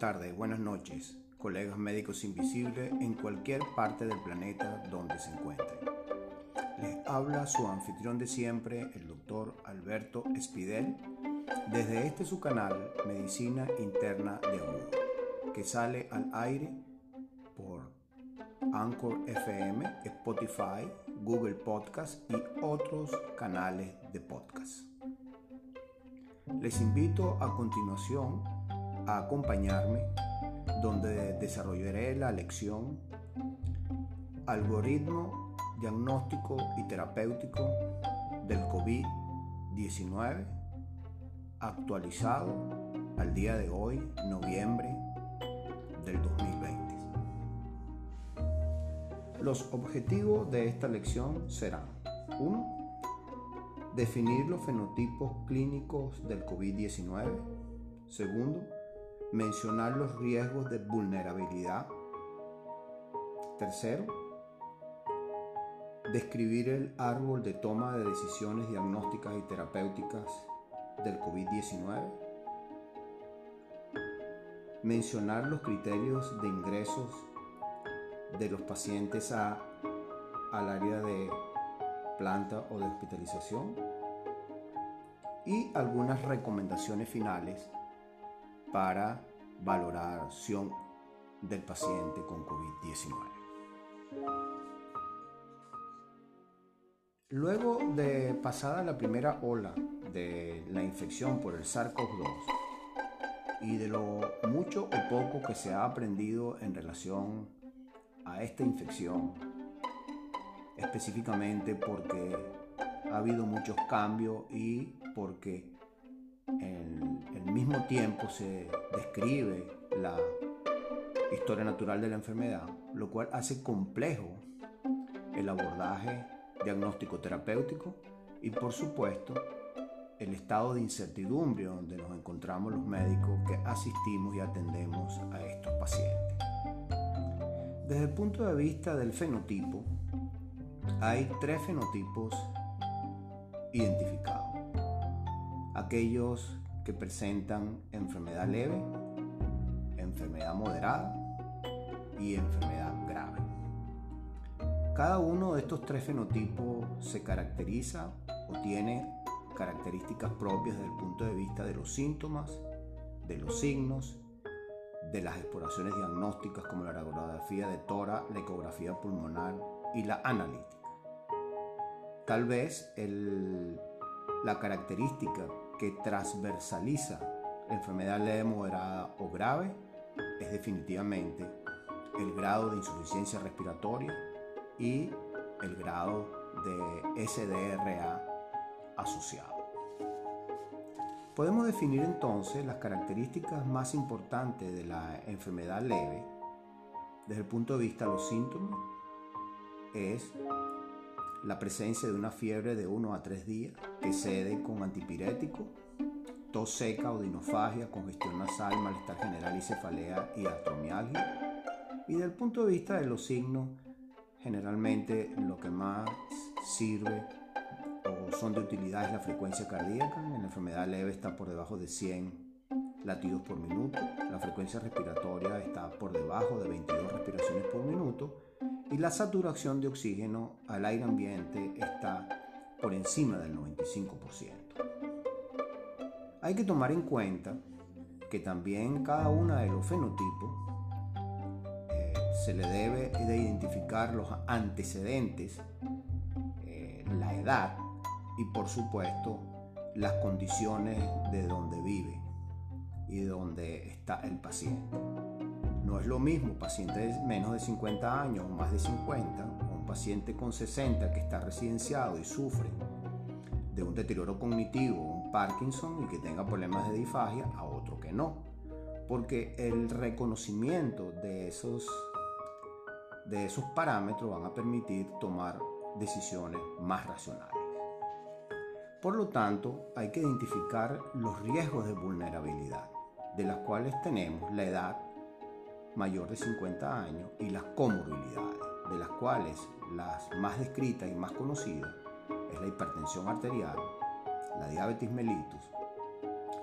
tardes, buenas noches, colegas médicos invisibles en cualquier parte del planeta donde se encuentren. Les habla su anfitrión de siempre, el doctor Alberto Espidel, desde este su canal Medicina Interna de Hugo, que sale al aire por Anchor FM, Spotify, Google Podcast y otros canales de podcast. Les invito a continuación acompañarme donde desarrollaré la lección Algoritmo diagnóstico y terapéutico del COVID-19 actualizado al día de hoy, noviembre del 2020. Los objetivos de esta lección serán 1 Definir los fenotipos clínicos del COVID-19. Segundo, mencionar los riesgos de vulnerabilidad. Tercero, describir el árbol de toma de decisiones diagnósticas y terapéuticas del COVID-19. Mencionar los criterios de ingresos de los pacientes a, al área de planta o de hospitalización y algunas recomendaciones finales para valoración del paciente con COVID-19. Luego de pasada la primera ola de la infección por el SARS-CoV-2 y de lo mucho o poco que se ha aprendido en relación a esta infección específicamente porque ha habido muchos cambios y porque en el mismo tiempo se describe la historia natural de la enfermedad, lo cual hace complejo el abordaje diagnóstico terapéutico y por supuesto el estado de incertidumbre donde nos encontramos los médicos que asistimos y atendemos a estos pacientes. Desde el punto de vista del fenotipo, hay tres fenotipos identificados. Aquellos que presentan enfermedad leve, enfermedad moderada y enfermedad grave. Cada uno de estos tres fenotipos se caracteriza o tiene características propias desde el punto de vista de los síntomas, de los signos, de las exploraciones diagnósticas como la radiografía de tora, la ecografía pulmonar y la analítica. Tal vez la característica que transversaliza enfermedad leve, moderada o grave es definitivamente el grado de insuficiencia respiratoria y el grado de SDRA asociado. Podemos definir entonces las características más importantes de la enfermedad leve desde el punto de vista de los síntomas es la presencia de una fiebre de 1 a 3 días que cede con antipirético, tos seca o dinofagia, congestión nasal, malestar general y cefalea y astromialgia. Y del punto de vista de los signos, generalmente lo que más sirve o son de utilidad es la frecuencia cardíaca. En la enfermedad leve está por debajo de 100 latidos por minuto. La frecuencia respiratoria está por debajo de 22 respiraciones por minuto y la saturación de oxígeno al aire ambiente está por encima del 95%. Hay que tomar en cuenta que también cada uno de los fenotipos eh, se le debe de identificar los antecedentes, eh, la edad y por supuesto las condiciones de donde vive y de donde está el paciente. No es lo mismo paciente de menos de 50 años o más de 50 o un paciente con 60 que está residenciado y sufre de un deterioro cognitivo, un Parkinson y que tenga problemas de disfagia a otro que no. Porque el reconocimiento de esos, de esos parámetros van a permitir tomar decisiones más racionales. Por lo tanto, hay que identificar los riesgos de vulnerabilidad, de las cuales tenemos la edad, mayor de 50 años y las comorbilidades, de las cuales las más descritas y más conocidas es la hipertensión arterial, la diabetes mellitus,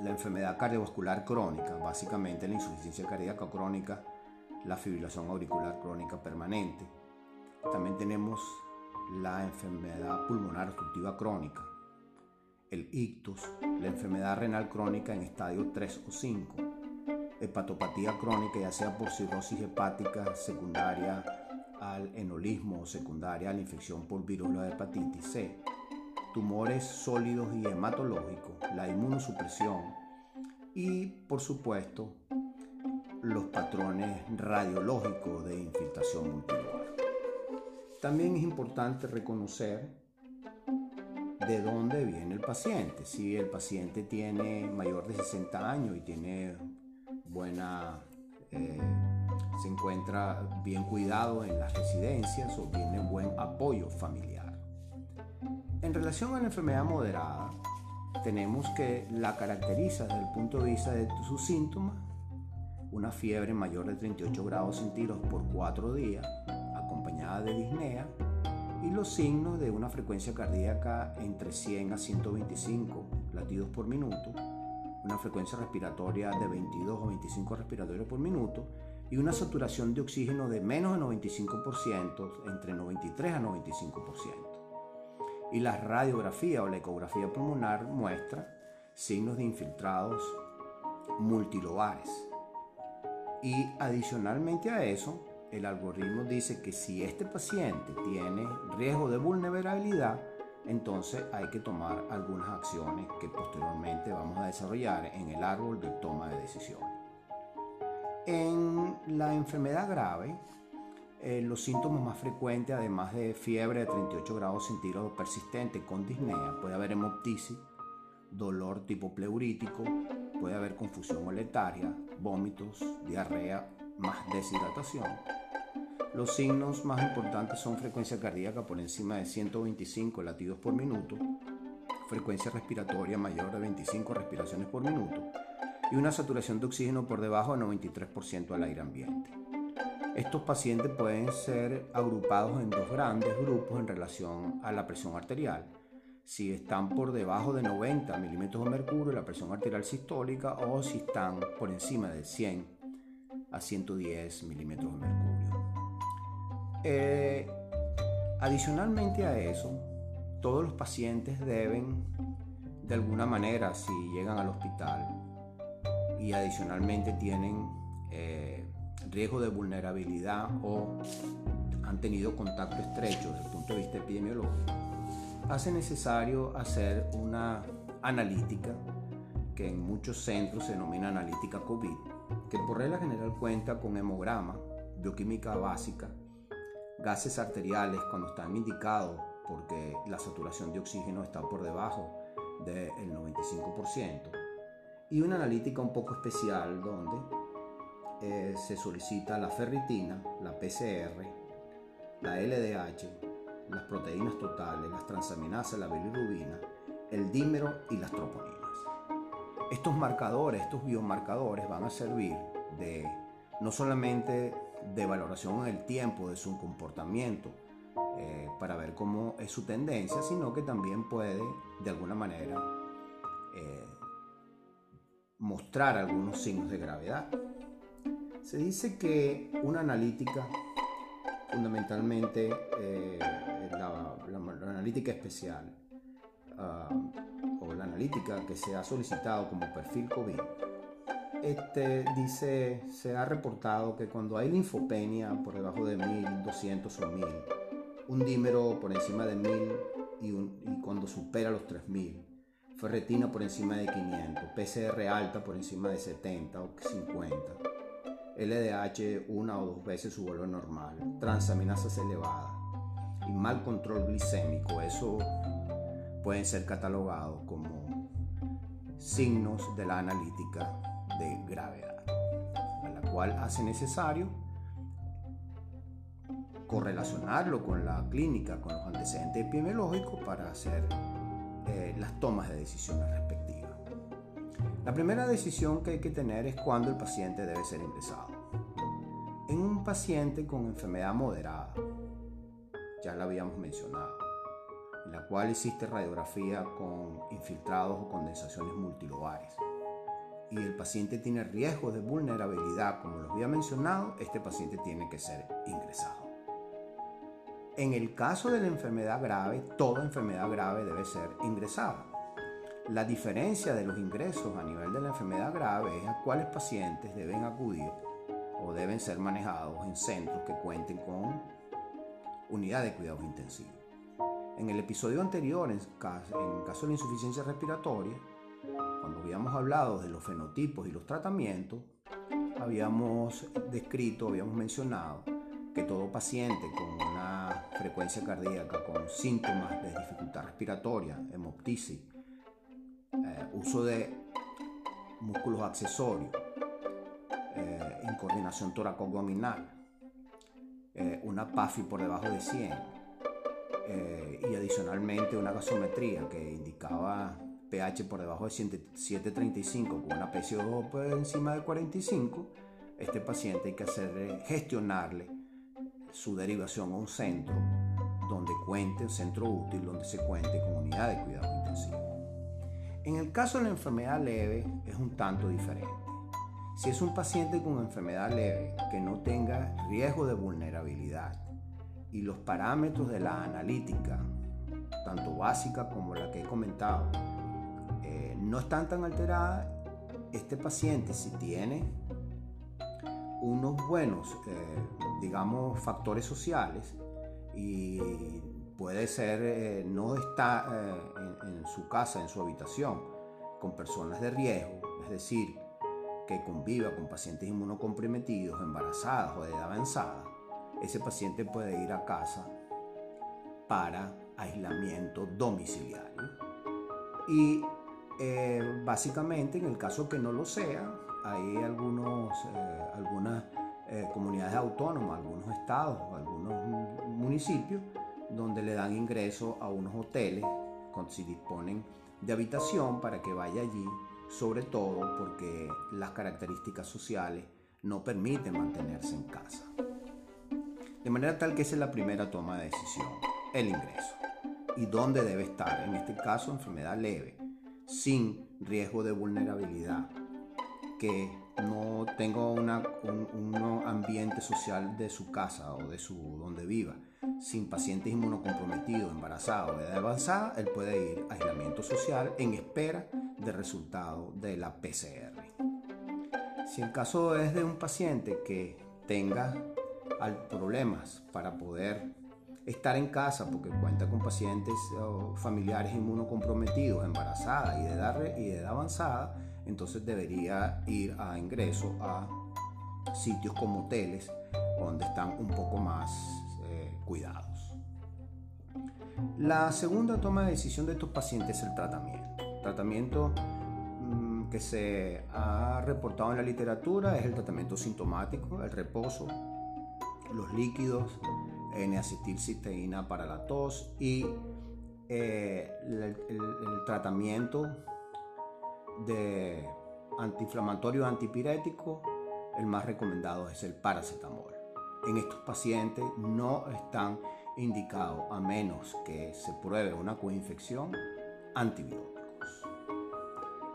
la enfermedad cardiovascular crónica, básicamente la insuficiencia cardíaca crónica, la fibrilación auricular crónica permanente. También tenemos la enfermedad pulmonar obstructiva crónica, el ictus, la enfermedad renal crónica en estadio 3 o 5, hepatopatía crónica, ya sea por cirrosis hepática secundaria al enolismo secundaria a la infección por viruela de hepatitis C, tumores sólidos y hematológicos, la inmunosupresión y, por supuesto, los patrones radiológicos de infiltración multilugar. También es importante reconocer de dónde viene el paciente. Si el paciente tiene mayor de 60 años y tiene buena, eh, se encuentra bien cuidado en las residencias o tiene buen apoyo familiar. En relación a la enfermedad moderada, tenemos que la caracteriza desde el punto de vista de sus síntomas, una fiebre mayor de 38 grados centígrados por 4 días, acompañada de disnea, y los signos de una frecuencia cardíaca entre 100 a 125 latidos por minuto, una frecuencia respiratoria de 22 o 25 respiratorios por minuto y una saturación de oxígeno de menos de 95%, entre 93 a 95% y la radiografía o la ecografía pulmonar muestra signos de infiltrados multilobares. Y adicionalmente a eso, el algoritmo dice que si este paciente tiene riesgo de vulnerabilidad, entonces hay que tomar algunas acciones que posteriormente vamos a desarrollar en el árbol de toma de decisiones. En la enfermedad grave, eh, los síntomas más frecuentes, además de fiebre de 38 grados centígrados persistente con disnea, puede haber hemoptisis, dolor tipo pleurítico, puede haber confusión oletaria, vómitos, diarrea, más deshidratación. Los signos más importantes son frecuencia cardíaca por encima de 125 latidos por minuto, frecuencia respiratoria mayor de 25 respiraciones por minuto y una saturación de oxígeno por debajo del 93% al aire ambiente. Estos pacientes pueden ser agrupados en dos grandes grupos en relación a la presión arterial. Si están por debajo de 90 milímetros de mercurio, la presión arterial sistólica, o si están por encima de 100 a 110 milímetros de mercurio. Eh, adicionalmente a eso, todos los pacientes deben, de alguna manera, si llegan al hospital y adicionalmente tienen eh, riesgo de vulnerabilidad o han tenido contacto estrecho desde el punto de vista epidemiológico, hace necesario hacer una analítica que en muchos centros se denomina analítica COVID, que por regla general cuenta con hemograma, bioquímica básica, gases arteriales cuando están indicados porque la saturación de oxígeno está por debajo del 95%, y una analítica un poco especial donde eh, se solicita la ferritina, la PCR, la LDH, las proteínas totales, las transaminasas, la bilirrubina, el dímero y las troponinas. Estos marcadores, estos biomarcadores van a servir de no solamente de valoración en el tiempo de su comportamiento eh, para ver cómo es su tendencia, sino que también puede de alguna manera eh, mostrar algunos signos de gravedad. Se dice que una analítica, fundamentalmente eh, la, analítica especial, ah, o la analítica que se ha solicitado como perfil COVID, este, dice, se ha reportado que cuando hay linfopenia por debajo de 1200 o 1000, un dímero por encima de 1000 y, y cuando supera los 3000, ferretina por encima de 500, PCR alta por encima de 70 o 50, LDH una o dos veces su valor normal, transaminasas elevadas y mal control glicémico, eso pueden ser catalogados como signos de la analítica de gravedad, a la cual hace necesario correlacionarlo con la clínica, con los antecedentes epidemiológicos para hacer eh, las tomas de decisiones respectivas. La primera decisión que hay que tener es cuándo el paciente debe ser ingresado. En un paciente con enfermedad moderada, ya la habíamos mencionado, en la cual existe radiografía con infiltrados o condensaciones multilobares, y el paciente tiene riesgo de vulnerabilidad, como los había mencionado, este paciente tiene que ser ingresado. En el caso de la enfermedad grave, toda enfermedad grave debe ser ingresada. La diferencia de los ingresos a nivel de la enfermedad grave es a cuáles pacientes deben acudir o deben ser manejados en centros que cuenten con unidad de cuidados intensivos. En el episodio anterior, en caso de insuficiencia respiratoria, habíamos hablado de los fenotipos y los tratamientos, habíamos descrito, habíamos mencionado que todo paciente con una frecuencia cardíaca, con síntomas de dificultad respiratoria, hemoptisis, eh, uso de músculos accesorios, eh, incoordinación toracoabdominal, eh, una PAFI por debajo de 100 eh, y adicionalmente una gasometría que indicaba pH por debajo de 735 con una PCO2 por encima de 45, este paciente hay que hacerle, gestionarle su derivación a un centro donde cuente, un centro útil donde se cuente con unidad de cuidado intensivo. En el caso de la enfermedad leve es un tanto diferente. Si es un paciente con enfermedad leve que no tenga riesgo de vulnerabilidad y los parámetros de la analítica, tanto básica como la que he comentado, eh, no están tan alteradas, este paciente si tiene unos buenos, eh, digamos, factores sociales y puede ser, eh, no está en su casa, en su habitación, con personas de riesgo, es decir, que conviva con pacientes inmunocomprometidos, embarazadas o de edad avanzada, ese paciente puede ir a casa para aislamiento domiciliario. Y eh, básicamente, en el caso que no lo sea, hay algunos, eh, algunas eh, comunidades autónomas, algunos estados, algunos municipios, donde le dan ingreso a unos hoteles, si disponen de habitación para que vaya allí sobre todo porque las características sociales no permiten mantenerse en casa. De manera tal que esa es la primera toma de decisión, el ingreso. ¿Y dónde debe estar? En este caso, enfermedad leve, sin riesgo de vulnerabilidad, que no tenga un, ambiente social de su casa o de su donde viva, sin pacientes inmunocomprometidos, embarazados, de edad avanzada, él puede ir a aislamiento social en espera de resultado de la PCR. Si el caso es de un paciente que tenga problemas para poder estar en casa porque cuenta con pacientes o familiares inmunocomprometidos, embarazadas y de edad, y de edad avanzada, entonces debería ir a ingreso a sitios como hoteles donde están un poco más eh, cuidados. La segunda toma de decisión de estos pacientes es el tratamiento tratamiento mm, que se ha reportado en la literatura es el tratamiento sintomático, el reposo, los líquidos, N-acetilcisteína para la tos y eh, el, tratamiento de antiinflamatorio antipirético, el más recomendado es el paracetamol. En estos pacientes no están indicados, a menos que se pruebe una coinfección, antibióticos.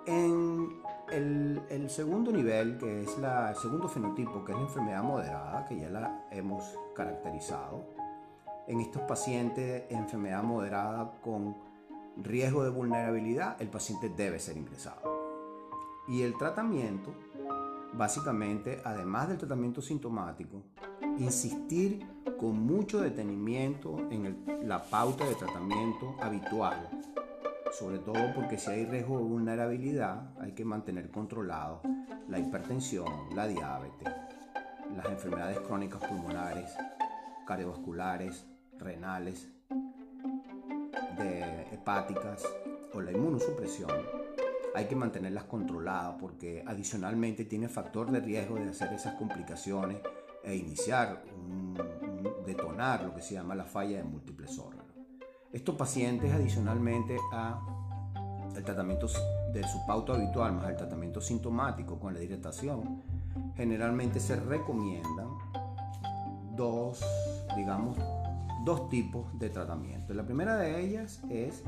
En el, segundo nivel, que es la, el segundo fenotipo, que es la enfermedad moderada, que ya la hemos caracterizado, en estos pacientes, enfermedad moderada con riesgo de vulnerabilidad, el paciente debe ser ingresado. Y el tratamiento, básicamente, además del tratamiento sintomático, insistir con mucho detenimiento en la pauta de tratamiento habitual sobre todo porque si hay riesgo de vulnerabilidad hay que mantener controlado la hipertensión, la diabetes, las enfermedades crónicas pulmonares, cardiovasculares, renales, de hepáticas o la inmunosupresión. Hay que mantenerlas controladas porque adicionalmente tiene factor de riesgo de hacer esas complicaciones e iniciar, detonar lo que se llama la falla de múltiples órganos. Estos pacientes adicionalmente a el tratamiento de su pauta habitual más el tratamiento sintomático con la hidratación, generalmente se recomiendan dos, digamos, dos tipos de tratamiento. La primera de ellas es,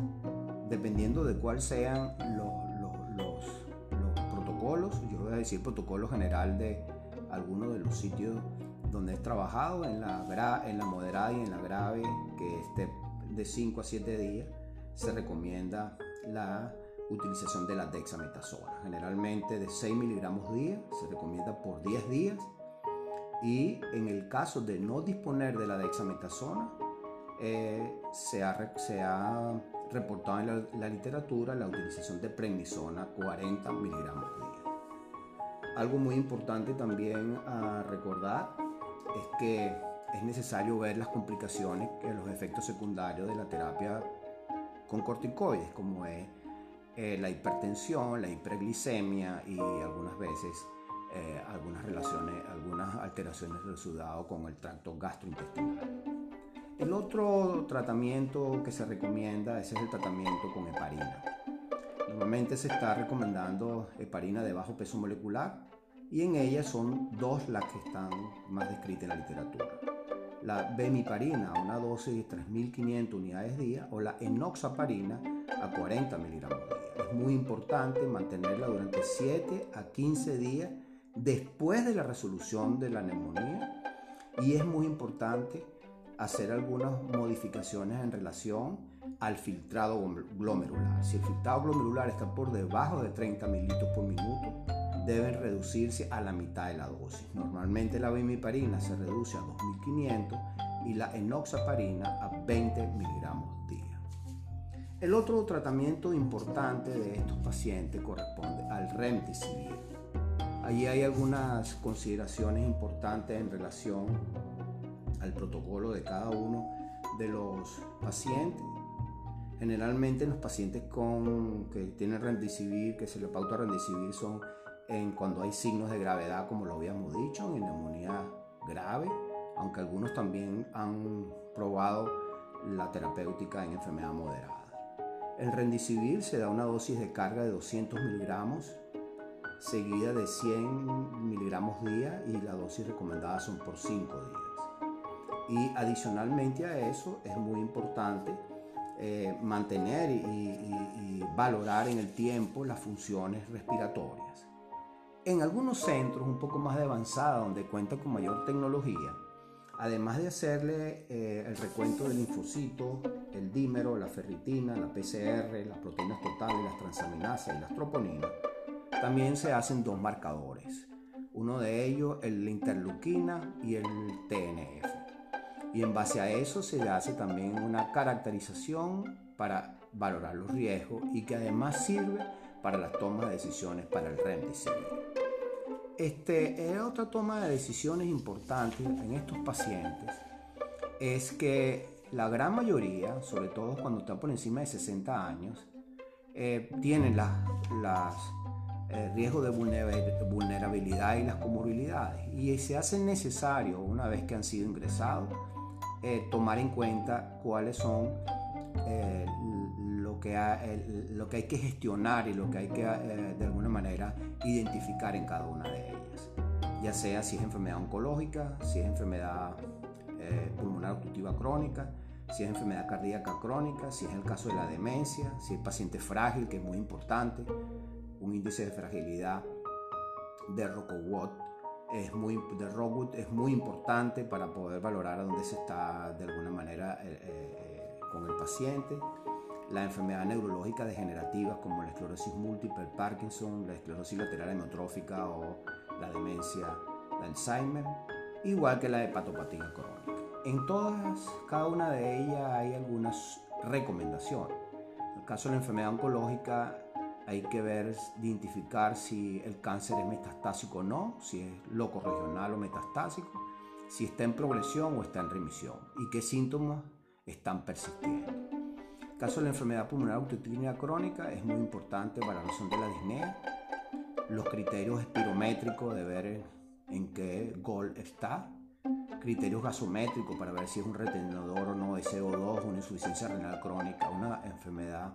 dependiendo de cuáles sean los, los, protocolos. Yo voy a decir protocolo general de algunos de los sitios donde he trabajado, en la, en la moderada y en la grave, que esté de 5 a 7 días, se recomienda la utilización de la dexametasona. Generalmente de 6 miligramos día, se recomienda por 10 días. Y en el caso de no disponer de la dexametasona, eh, se, ha, se, ha, reportado en la, literatura la utilización de prednisona 40 miligramos día. Algo muy importante también a recordar es que es necesario ver las complicaciones, los efectos secundarios de la terapia con corticoides, como es eh, la hipertensión, la hiperglicemia y algunas veces eh, algunas relaciones, algunas alteraciones del sudado con el tracto gastrointestinal. El otro tratamiento que se recomienda es el tratamiento con heparina. Normalmente se está recomendando heparina de bajo peso molecular y en ella son dos las que están más descritas en la literatura. La bemiparina a una dosis de 3.500 unidades día o la enoxaparina a 40 miligramos día. Es muy importante mantenerla durante 7 a 15 días después de la resolución de la neumonía y es muy importante hacer algunas modificaciones en relación al filtrado glomerular. Si el filtrado glomerular está por debajo de 30 mililitros por minuto, deben reducirse a la mitad de la dosis. Normalmente la bimiparina se reduce a 2500 y la enoxaparina a 20 miligramos día. El otro tratamiento importante de estos pacientes corresponde al remdesivir. Allí hay algunas consideraciones importantes en relación al protocolo de cada uno de los pacientes. Generalmente los pacientes con, que tienen remdesivir, que se le pauta remdesivir, son en cuando hay signos de gravedad, como lo habíamos dicho, en neumonía grave, aunque algunos también han probado la terapéutica en enfermedad moderada. El rendicivir se da una dosis de carga de 200 miligramos, seguida de 100 miligramos día y la dosis recomendada son por 5 días. Y adicionalmente a eso es muy importante eh, mantener y valorar en el tiempo las funciones respiratorias. En algunos centros un poco más de avanzada, donde cuenta con mayor tecnología, además de hacerle eh, el recuento del linfocito, el dímero, la ferritina, la PCR, las proteínas totales, las transaminasas y las troponinas, también se hacen dos marcadores. Uno de ellos, el interleuquina y el TNF. Y en base a eso se hace también una caracterización para valorar los riesgos y que además sirve para la toma de decisiones para el remdesivir. Este, otra toma de decisiones importantes en estos pacientes es que la gran mayoría, sobre todo cuando están por encima de 60 años, eh, tienen las eh, riesgos de vulnerabilidad y las comorbilidades y se hace necesario, una vez que han sido ingresados, eh, tomar en cuenta cuáles son lo, que lo que hay que gestionar y lo que hay que de alguna manera identificar en cada una de ellas, ya sea si es enfermedad oncológica, si es enfermedad eh, pulmonar obstructiva crónica, si es enfermedad cardíaca crónica, si es el caso de la demencia, si es paciente frágil, que es muy importante, un índice de fragilidad de Rockwell es muy, de es muy importante para poder valorar a dónde se está de alguna manera eh, eh, con el paciente la enfermedad neurológica degenerativas como la esclerosis múltiple, Parkinson, la esclerosis lateral hemiotrófica o la demencia, el Alzheimer, igual que la hepatopatía crónica. En todas, cada una de ellas hay algunas recomendaciones. En el caso de la enfermedad oncológica hay que ver, identificar si el cáncer es metastásico o no, si es loco regional o metastásico, si está en progresión o está en remisión y qué síntomas están persistiendo caso de la enfermedad pulmonar obstructiva crónica es muy importante para la razón de la disnea. Los criterios espirométricos de ver en qué gol está. Criterios gasométricos para ver si es un retenedor o no de CO2, una insuficiencia renal crónica, una enfermedad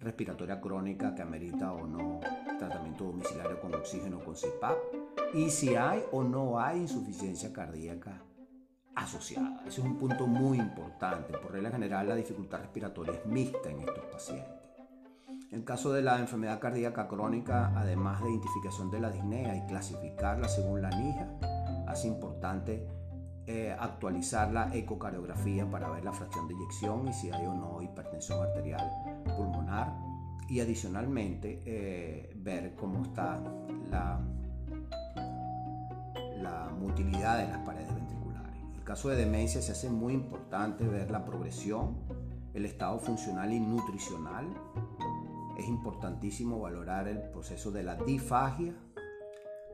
respiratoria crónica que amerita o no tratamiento domiciliario con oxígeno con CPAP. Y si hay o no hay insuficiencia cardíaca asociada. Ese es un punto muy importante. Por regla general, la dificultad respiratoria es mixta en estos pacientes. En el caso de la enfermedad cardíaca crónica, además de identificación de la disnea y clasificarla según la NIJA, hace importante eh, actualizar la ecocardiografía para ver la fracción de eyección y si hay o no hipertensión arterial pulmonar y adicionalmente eh, ver cómo está la, la de las paredes el caso de demencia se hace muy importante ver la progresión, el estado funcional y nutricional es importantísimo valorar el proceso de la difagia,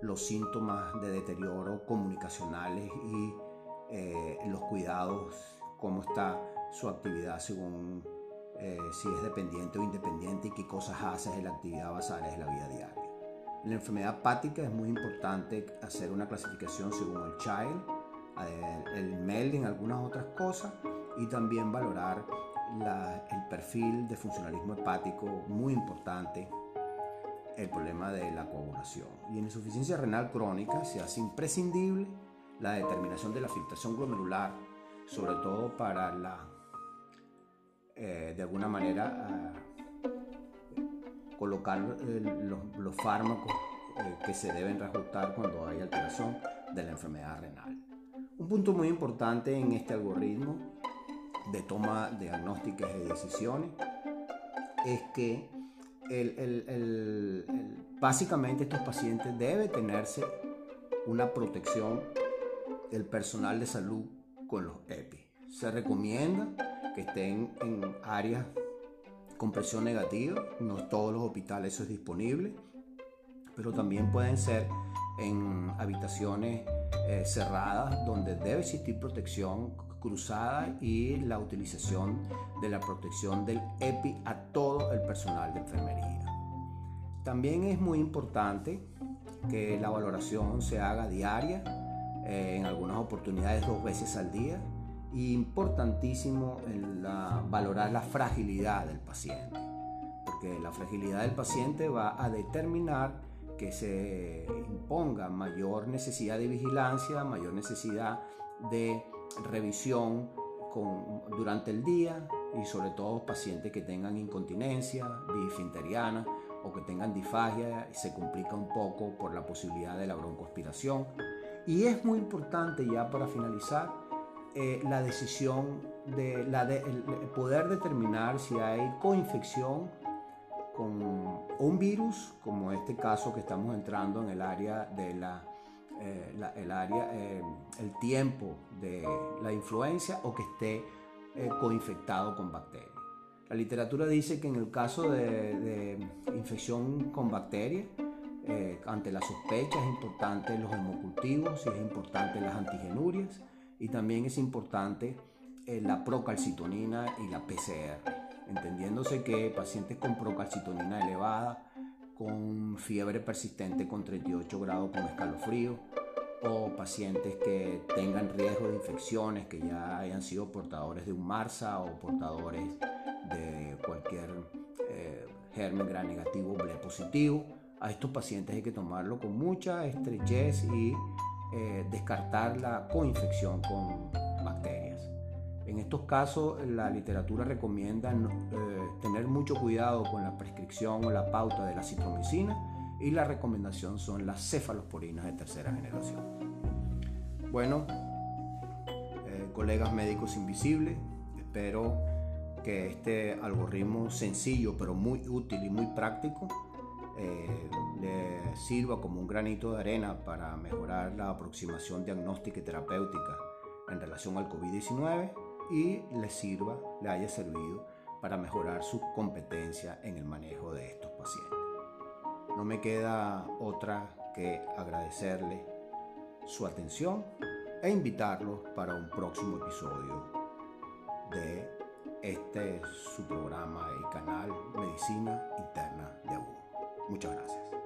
los síntomas de deterioro comunicacionales y eh, los cuidados, cómo está su actividad según eh, si es dependiente o independiente y qué cosas hace en la actividad basal en la vida diaria. En la enfermedad hepática es muy importante hacer una clasificación según el child, eh, el melding, algunas otras cosas y también valorar el perfil de funcionalismo hepático muy importante, el problema de la coagulación. Y en insuficiencia renal crónica se hace imprescindible la determinación de la filtración glomerular, sobre todo para la, eh, de alguna manera, eh, colocar eh, los, fármacos que se deben reajustar cuando hay alteración de la enfermedad renal. Un punto muy importante en este algoritmo de toma de diagnósticas y decisiones es que básicamente estos pacientes deben tenerse una protección del personal de salud con los EPI. Se recomienda que estén en áreas con presión negativa, no todos los hospitales eso es disponible, pero también pueden ser en habitaciones eh, cerradas donde debe existir protección cruzada y la utilización de la protección del EPI a todo el personal de enfermería. También es muy importante que la valoración se haga diaria, eh, en algunas oportunidades dos veces al día, y importantísimo valorar la fragilidad del paciente, porque la fragilidad del paciente va a determinar que se imponga mayor necesidad de vigilancia, mayor necesidad de revisión con, durante el día y sobre todo pacientes que tengan incontinencia bifinteriana o que tengan disfagia y se complica un poco por la posibilidad de la broncoaspiración. Y es muy importante ya para finalizar eh, la decisión de, la de poder determinar si hay coinfección con un virus, como este caso que estamos entrando en el área de la eh, el área, eh, el tiempo de la influencia o que esté eh, coinfectado con bacterias. La literatura dice que en el caso de, infección con bacterias, ante la sospecha es importante los hemocultivos, es importante las antigenurias y también es importante la procalcitonina y la PCR, entendiéndose que pacientes con procalcitonina elevada con fiebre persistente con 38 grados con escalofrío o pacientes que tengan riesgo de infecciones, que ya hayan sido portadores de un MARSA o portadores de cualquier eh, germen gran negativo o positivo. A estos pacientes hay que tomarlo con mucha estrechez y eh, descartar la coinfección con. En estos casos, la literatura recomienda eh, tener mucho cuidado con la prescripción o la pauta de la citromicina y la recomendación son las cefalosporinas de tercera generación. Bueno, eh, colegas médicos invisibles, espero que este algoritmo sencillo pero muy útil y muy práctico eh, le sirva como un granito de arena para mejorar la aproximación diagnóstica y terapéutica en relación al COVID-19 y le sirva, le haya servido para mejorar su competencia en el manejo de estos pacientes. No me queda otra que agradecerle su atención e invitarlos para un próximo episodio de este su programa y canal Medicina Interna de Abu. Muchas gracias.